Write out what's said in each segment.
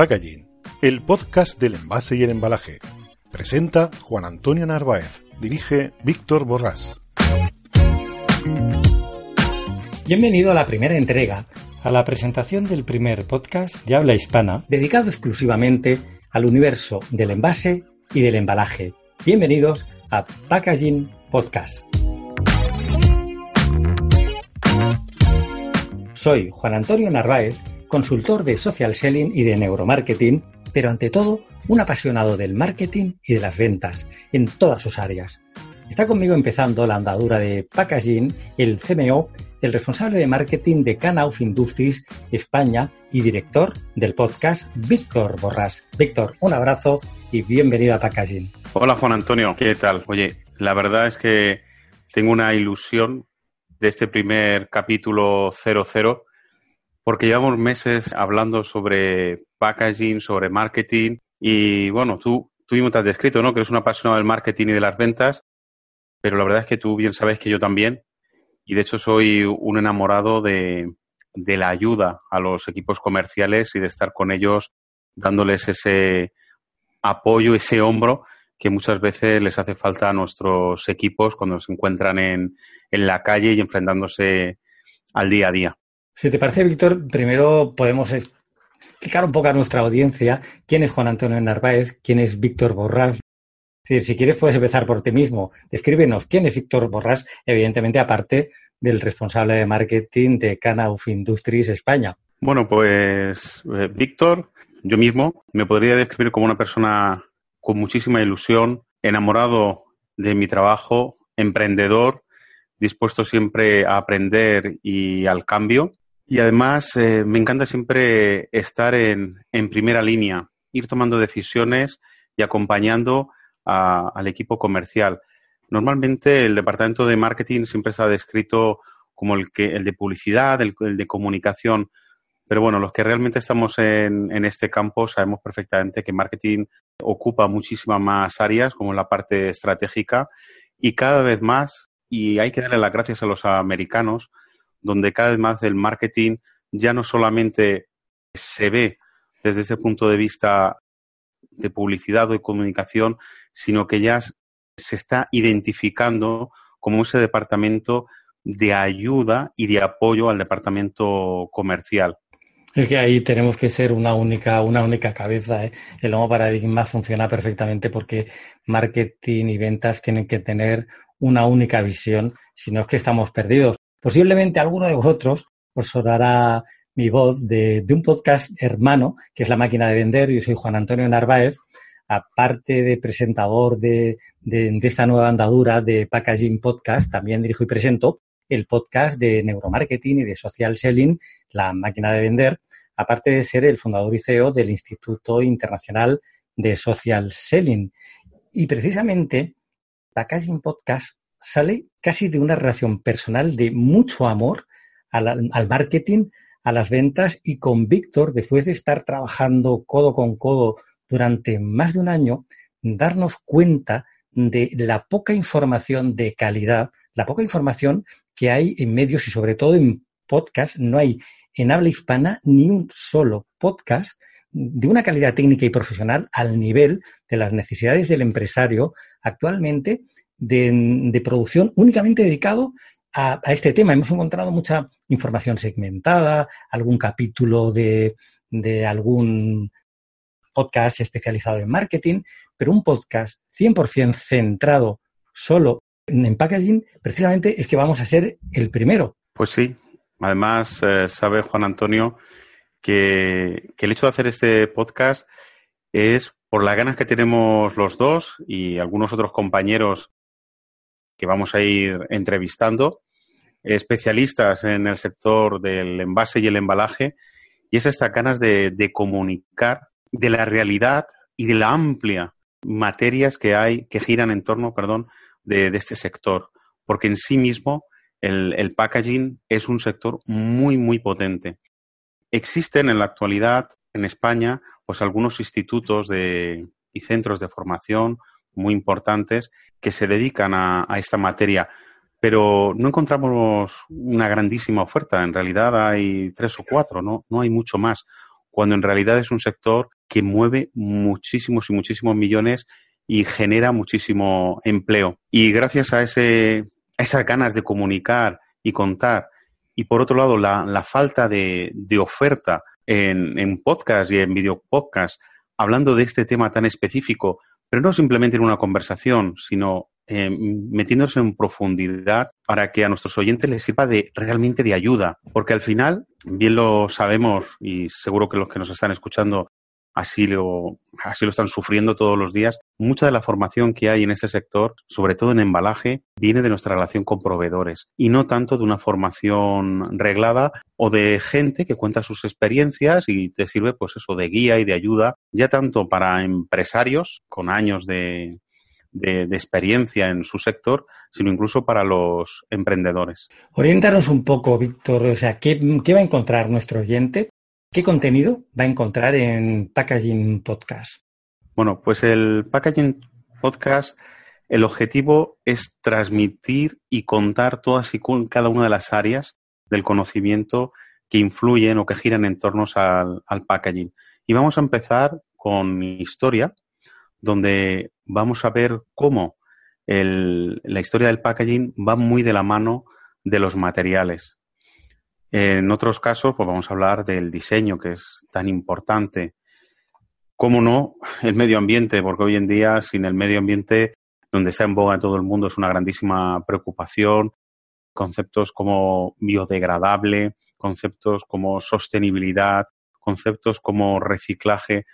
Packaging, el podcast del envase y el embalaje. Presenta Juan Antonio Narváez. Dirige Víctor Borrás. Bienvenido a la primera entrega, a la presentación del primer podcast de habla hispana dedicado exclusivamente al universo del envase y del embalaje. Bienvenidos a Packaging Podcast. Soy Juan Antonio Narváez consultor de social selling y de neuromarketing, pero ante todo un apasionado del marketing y de las ventas en todas sus áreas. Está conmigo empezando la andadura de packaging, el CMO, el responsable de marketing de Canauf Industries España y director del podcast Víctor Borrás. Víctor, un abrazo y bienvenido a Packaging. Hola Juan Antonio, ¿qué tal? Oye, la verdad es que tengo una ilusión de este primer capítulo 00 porque llevamos meses hablando sobre packaging, sobre marketing y bueno, tú, tú mismo te has descrito, ¿no? Que eres un apasionado del marketing y de las ventas, pero la verdad es que tú bien sabes que yo también y de hecho soy un enamorado de, de la ayuda a los equipos comerciales y de estar con ellos dándoles ese apoyo, ese hombro que muchas veces les hace falta a nuestros equipos cuando se encuentran en, en la calle y enfrentándose al día a día. Si te parece, Víctor, primero podemos explicar un poco a nuestra audiencia quién es Juan Antonio Narváez, quién es Víctor Borrás. si quieres, puedes empezar por ti mismo. Descríbenos quién es Víctor Borrás, evidentemente, aparte del responsable de marketing de Canauf Industries España. Bueno, pues eh, Víctor, yo mismo me podría describir como una persona con muchísima ilusión, enamorado de mi trabajo, emprendedor, dispuesto siempre a aprender y al cambio y además eh, me encanta siempre estar en, en, primera línea, ir tomando decisiones y acompañando al equipo comercial. Normalmente el departamento de marketing siempre está descrito como el, que, el de publicidad, el, de comunicación, pero bueno, los que realmente estamos en, en, este campo sabemos perfectamente que marketing ocupa muchísimas más áreas, como la parte estratégica, y cada vez más, y hay que darle las gracias a los americanos, donde cada vez más el marketing ya no solamente se ve desde ese punto de vista de publicidad o de comunicación, sino que ya se está identificando como ese departamento de ayuda y de apoyo al departamento comercial. Es que ahí tenemos que ser una única, una única cabeza. ¿eh? El nuevo paradigma funciona perfectamente porque marketing y ventas tienen que tener una única visión, si no es que estamos perdidos. Posiblemente alguno de vosotros os sonará mi voz de, un podcast hermano, que es La Máquina de Vender. Yo soy Juan Antonio Narváez. Aparte de presentador de, esta nueva andadura de Packaging Podcast, también dirijo y presento el podcast de neuromarketing y de social selling, La Máquina de Vender, aparte de ser el fundador y CEO del Instituto Internacional de Social Selling. Y precisamente Packaging Podcast sale casi de una relación personal de mucho amor al, marketing, a las ventas y con Víctor, después de estar trabajando codo con codo durante más de un año, darnos cuenta de la poca información de calidad, la poca información que hay en medios y sobre todo en podcast. No hay en habla hispana ni un solo podcast de una calidad técnica y profesional al nivel de las necesidades del empresario actualmente de, producción únicamente dedicado a, este tema. Hemos encontrado mucha información segmentada, algún capítulo de, de algún podcast especializado en marketing, pero un podcast 100% centrado solo en packaging, precisamente es que vamos a ser el primero. Pues sí, además, eh, sabe Juan Antonio que, que el hecho de hacer este podcast es por las ganas que tenemos los dos y algunos otros compañeros que vamos a ir entrevistando, especialistas en el sector del envase y el embalaje, y es estas ganas de, comunicar de la realidad y de la amplia materias que hay, que giran en torno, perdón, de, este sector, porque en sí mismo el, el, packaging es un sector muy, muy potente. Existen en la actualidad en España pues algunos institutos de, y centros de formación muy importantes que se dedican a, esta materia, pero no encontramos una grandísima oferta. En realidad hay tres o cuatro, no, no hay mucho más, cuando en realidad es un sector que mueve muchísimos y muchísimos millones y genera muchísimo empleo. Y gracias a, ese, a esas ganas de comunicar y contar, y por otro lado la, la falta de, de oferta en, en podcast y en video podcast hablando de este tema tan específico, pero no simplemente en una conversación, sino eh, metiéndose en profundidad para que a nuestros oyentes les sirva de realmente de ayuda, porque al final, bien lo sabemos y seguro que los que nos están escuchando así lo, así lo están sufriendo todos los días. Mucha de la formación que hay en ese sector, sobre todo en embalaje, viene de nuestra relación con proveedores y no tanto de una formación reglada o de gente que cuenta sus experiencias y te sirve pues eso de guía y de ayuda, ya tanto para empresarios con años de, experiencia en su sector, sino incluso para los emprendedores. Oriéntanos un poco, Víctor, o sea, ¿qué, ¿qué, va a encontrar nuestro oyente ¿Qué contenido va a encontrar en Packaging Podcast? Bueno, pues el Packaging Podcast, el objetivo es transmitir y contar todas y cada una de las áreas del conocimiento que influyen o que giran en torno al, packaging. Y vamos a empezar con mi historia, donde vamos a ver cómo la historia del packaging va muy de la mano de los materiales. En otros casos, pues vamos a hablar del diseño, que es tan importante. ¿Cómo no? El medio ambiente, porque hoy en día, sin el medio ambiente, donde está en boga todo el mundo, es una grandísima preocupación. Conceptos como biodegradable, conceptos como sostenibilidad, conceptos como reciclaje,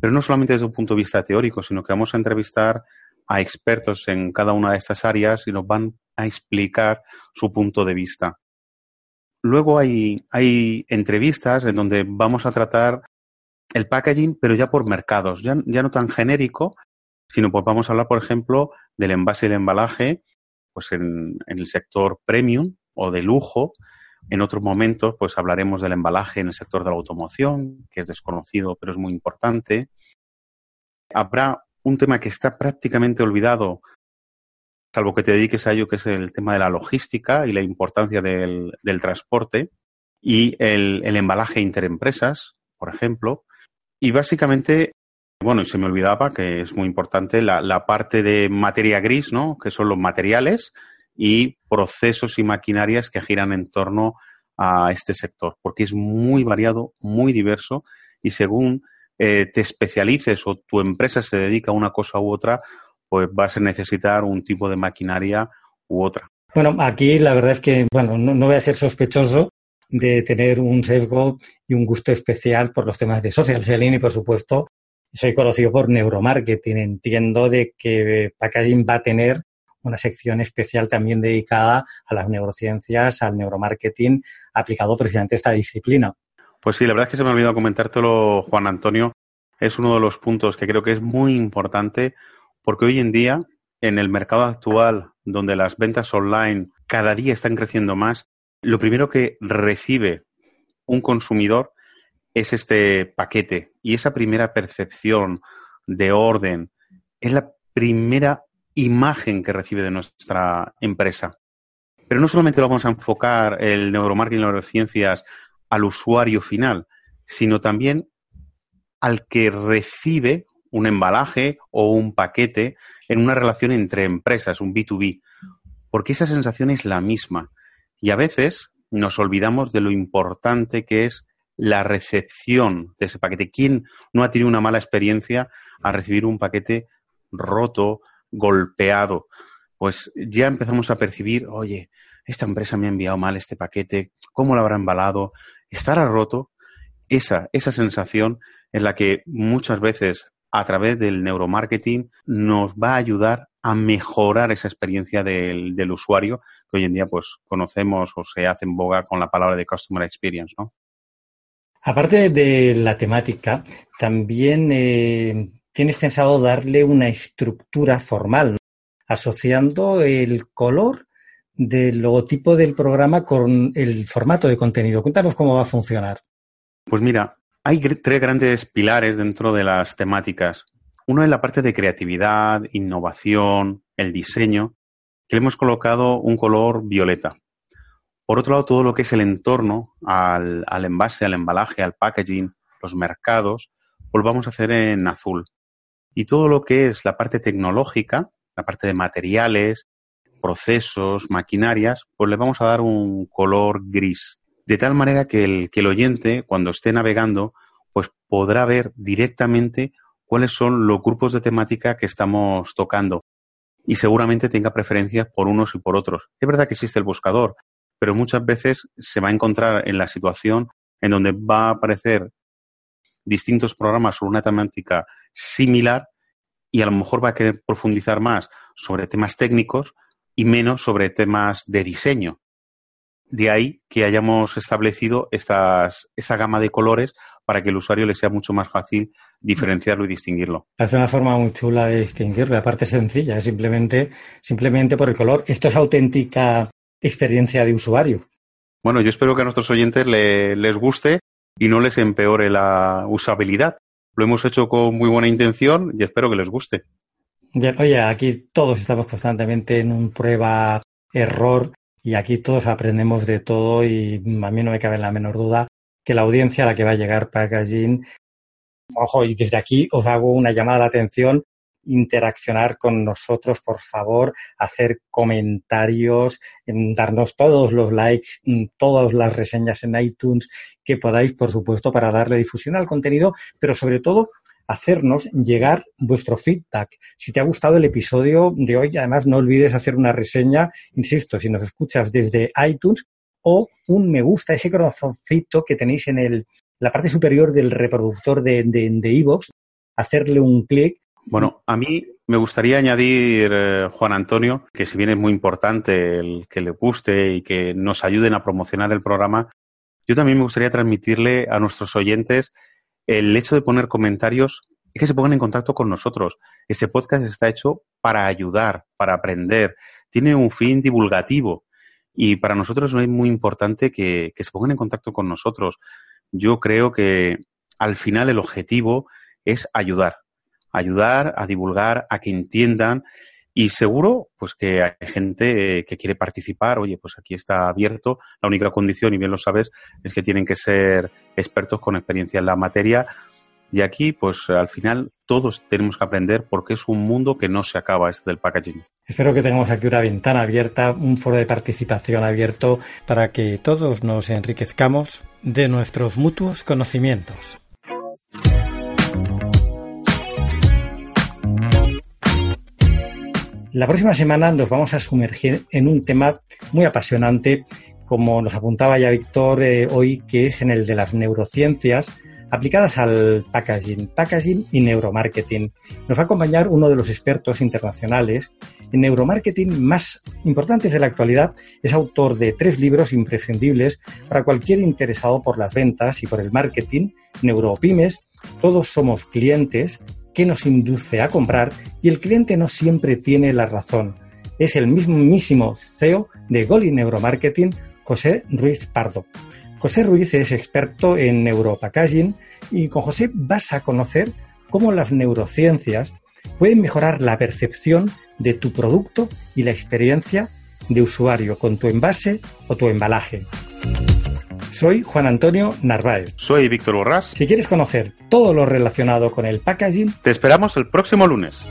pero no solamente desde un punto de vista teórico, sino que vamos a entrevistar a expertos en cada una de estas áreas y nos van a explicar su punto de vista. Luego hay, entrevistas en donde vamos a tratar el packaging, pero ya por mercados, ya, ya no tan genérico, sino pues vamos a hablar, por ejemplo, del envase y el embalaje, pues en el sector premium o de lujo. En otros momentos, pues hablaremos del embalaje en el sector de la automoción, que es desconocido, pero es muy importante. Habrá un tema que está prácticamente olvidado salvo que te dediques a ello, que es el tema de la logística y la importancia del, transporte y el, embalaje interempresas, por ejemplo. Y básicamente, bueno, y se me olvidaba que es muy importante la, parte de materia gris, ¿no? Que son los materiales y procesos y maquinarias que giran en torno a este sector, porque es muy variado, muy diverso y según eh, te especialices o tu empresa se dedica a una cosa u otra, pues vas a necesitar un tipo de maquinaria u otra. Bueno, aquí la verdad es que, bueno, no, voy a ser sospechoso de tener un sesgo y un gusto especial por los temas de social selling y, por supuesto, soy conocido por neuromarketing. Entiendo de que Packaging va a tener una sección especial también dedicada a las neurociencias, al neuromarketing, aplicado precisamente a esta disciplina. Pues sí, la verdad es que se me ha olvidado comentártelo, Juan Antonio. Es uno de los puntos que creo que es muy importante porque hoy en día, en el mercado actual, donde las ventas online cada día están creciendo más, lo primero que recibe un consumidor es este paquete y esa primera percepción de orden es la primera imagen que recibe de nuestra empresa. Pero no solamente lo vamos a enfocar el neuromarketing y las neurociencias al usuario final, sino también al que recibe un embalaje o un paquete en una relación entre empresas, un B2B, porque esa sensación es la misma. Y a veces nos olvidamos de lo importante que es la recepción de ese paquete. ¿Quién no ha tenido una mala experiencia a recibir un paquete roto, golpeado? Pues ya empezamos a percibir, oye, esta empresa me ha enviado mal este paquete, ¿cómo lo habrá embalado? ¿Estará roto? esa, esa sensación es la que muchas veces a través del neuromarketing nos va a ayudar a mejorar esa experiencia del, del, usuario que hoy en día pues conocemos o se hace en boga con la palabra de customer experience, ¿no? Aparte de la temática, también eh, tienes pensado darle una estructura formal, asociando el color del logotipo del programa con el formato de contenido. Cuéntanos cómo va a funcionar. Pues mira, hay tres grandes pilares dentro de las temáticas. Uno es la parte de creatividad, innovación, el diseño, que le hemos colocado un color violeta. Por otro lado, todo lo que es el entorno al, al envase, al embalaje, al packaging, los mercados, pues lo vamos a hacer en azul. Y todo lo que es la parte tecnológica, la parte de materiales, procesos, maquinarias, pues le vamos a dar un color gris. De tal manera que el, que el oyente, cuando esté navegando, pues podrá ver directamente cuáles son los grupos de temática que estamos tocando y seguramente tenga preferencias por unos y por otros. Es verdad que existe el buscador, pero muchas veces se va a encontrar en la situación en donde va a aparecer distintos programas sobre una temática similar y a lo mejor va a querer profundizar más sobre temas técnicos y menos sobre temas de diseño. De ahí que hayamos establecido estas, esa gama de colores para que el usuario le sea mucho más fácil diferenciarlo y distinguirlo. Es una forma muy chula de distinguirlo, aparte sencilla, es simplemente, simplemente por el color. Esto es auténtica experiencia de usuario. Bueno, yo espero que a nuestros oyentes le, les guste y no les empeore la usabilidad. Lo hemos hecho con muy buena intención y espero que les guste. oye, aquí todos estamos constantemente en un prueba error y aquí todos aprendemos de todo y a mí no me cabe la menor duda que la audiencia a la que va a llegar Packaging, ojo, y desde aquí os hago una llamada de atención interaccionar con nosotros, por favor, hacer comentarios, darnos todos los likes, mm, todas las reseñas en iTunes que podáis, por supuesto, para darle difusión al contenido, pero sobre todo hacernos llegar vuestro feedback. Si te ha gustado el episodio de hoy, además no olvides hacer una reseña, insisto, si nos escuchas desde iTunes o un me gusta, ese corazoncito que tenéis en el, la parte superior del reproductor de iVoox, de, hacerle un clic bueno, a mí me gustaría añadir, eh, Juan Antonio, que si bien es muy importante el que le guste y que nos ayuden a promocionar el programa, yo también me gustaría transmitirle a nuestros oyentes el hecho de poner comentarios y que se pongan en contacto con nosotros. Este podcast está hecho para ayudar, para aprender, tiene un fin divulgativo y para nosotros es muy importante que, que se pongan en contacto con nosotros. Yo creo que al final el objetivo es ayudar, ayudar, a divulgar, a que entiendan y seguro pues que hay gente que quiere participar, oye, pues aquí está abierto. La única condición, y bien lo sabes, es que tienen que ser expertos con experiencia en la materia. Y aquí, pues al final, todos tenemos que aprender porque es un mundo que no se acaba, este del packaging. Espero que tengamos aquí una ventana abierta, un foro de participación abierto para que todos nos enriquezcamos de nuestros mutuos conocimientos. La próxima semana nos vamos a sumergir en un tema muy apasionante, como nos apuntaba ya Víctor eh, hoy, que es en el de las neurociencias aplicadas al packaging, packaging y neuromarketing. Nos va a acompañar uno de los expertos internacionales en neuromarketing más importantes de la actualidad. Es autor de tres libros imprescindibles para cualquier interesado por las ventas y por el marketing, Neuropymes, Todos somos clientes, qué nos induce a comprar y el cliente no siempre tiene la razón. Es el mismísimo CEO de Goli Neuromarketing, José Ruiz Pardo. José Ruiz es experto en neuropackaging y con José vas a conocer cómo las neurociencias pueden mejorar la percepción de tu producto y la experiencia de usuario con tu envase o tu embalaje. Soy Juan Antonio Narváez. Soy Víctor Borrás. Si quieres conocer todo lo relacionado con el packaging, te esperamos el próximo lunes.